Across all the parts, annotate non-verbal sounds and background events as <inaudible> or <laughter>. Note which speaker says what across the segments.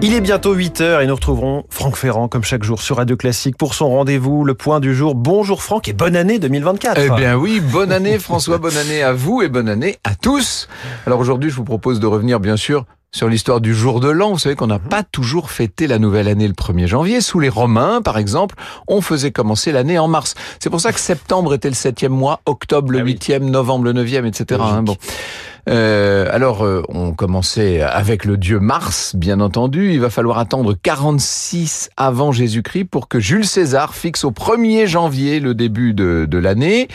Speaker 1: Il est bientôt 8h et nous retrouverons Franck Ferrand comme chaque jour sur Radio Classique pour son rendez-vous, le point du jour. Bonjour Franck et bonne année 2024.
Speaker 2: Eh bien oui, bonne année François, bonne année à vous et bonne année à tous. Alors aujourd'hui, je vous propose de revenir bien sûr sur l'histoire du jour de l'an. Vous savez qu'on n'a pas toujours fêté la nouvelle année le 1er janvier. Sous les Romains, par exemple, on faisait commencer l'année en mars. C'est pour ça que septembre était le septième mois, octobre le ah huitième, novembre le neuvième, etc. Hein, bon. Euh, alors, euh, on commençait avec le dieu Mars, bien entendu. Il va falloir attendre 46 avant Jésus-Christ pour que Jules César fixe au 1er janvier le début de, de l'année.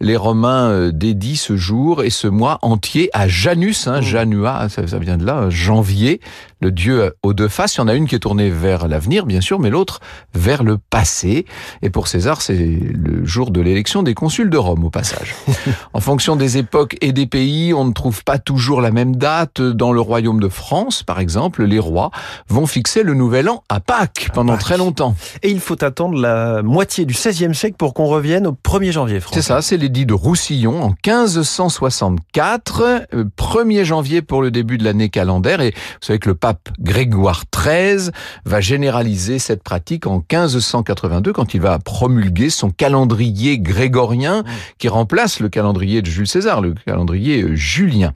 Speaker 2: Les Romains euh, dédient ce jour et ce mois entier à Janus, hein, mmh. Janua, ça, ça, vient de là, janvier, le dieu aux deux faces. Il y en a une qui est tournée vers l'avenir, bien sûr, mais l'autre vers le passé. Et pour César, c'est le jour de l'élection des consuls de Rome, au passage. <laughs> en fonction des époques et des pays, on ne trouve pas toujours la même date. Dans le royaume de France, par exemple, les rois vont fixer le nouvel an à Pâques pendant très longtemps.
Speaker 1: Et il faut attendre la moitié du XVIe siècle pour qu'on revienne au 1er janvier.
Speaker 2: C'est ça, c'est l'édit de Roussillon en 1564, 1er euh, janvier pour le début de l'année calendaire. Et vous savez que le pape Grégoire XIII va généraliser cette pratique en 1582 quand il va promulguer son calendrier grégorien mmh. qui remplace le calendrier de Jules César, le calendrier euh, julien.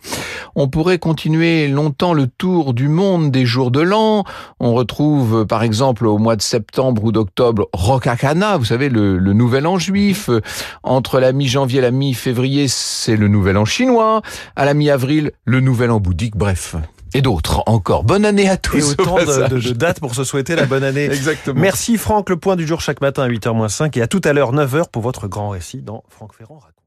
Speaker 2: On pourrait continuer longtemps le tour du monde des jours de l'an. On retrouve par exemple au mois de septembre ou d'octobre Rosh vous savez, le, nouvel an juif. Entre la mi-janvier et la mi-février, c'est le nouvel an chinois. À la mi-avril, le nouvel an bouddhique. Bref, et d'autres encore. Bonne année à tous.
Speaker 1: Et <laughs> autant de, de, dates pour se souhaiter la bonne année. <laughs>
Speaker 2: Exactement.
Speaker 1: Merci Franck, le point du jour chaque matin à 8h moins 5 et à tout à l'heure 9h pour votre grand récit dans Franck Ferrand raconte.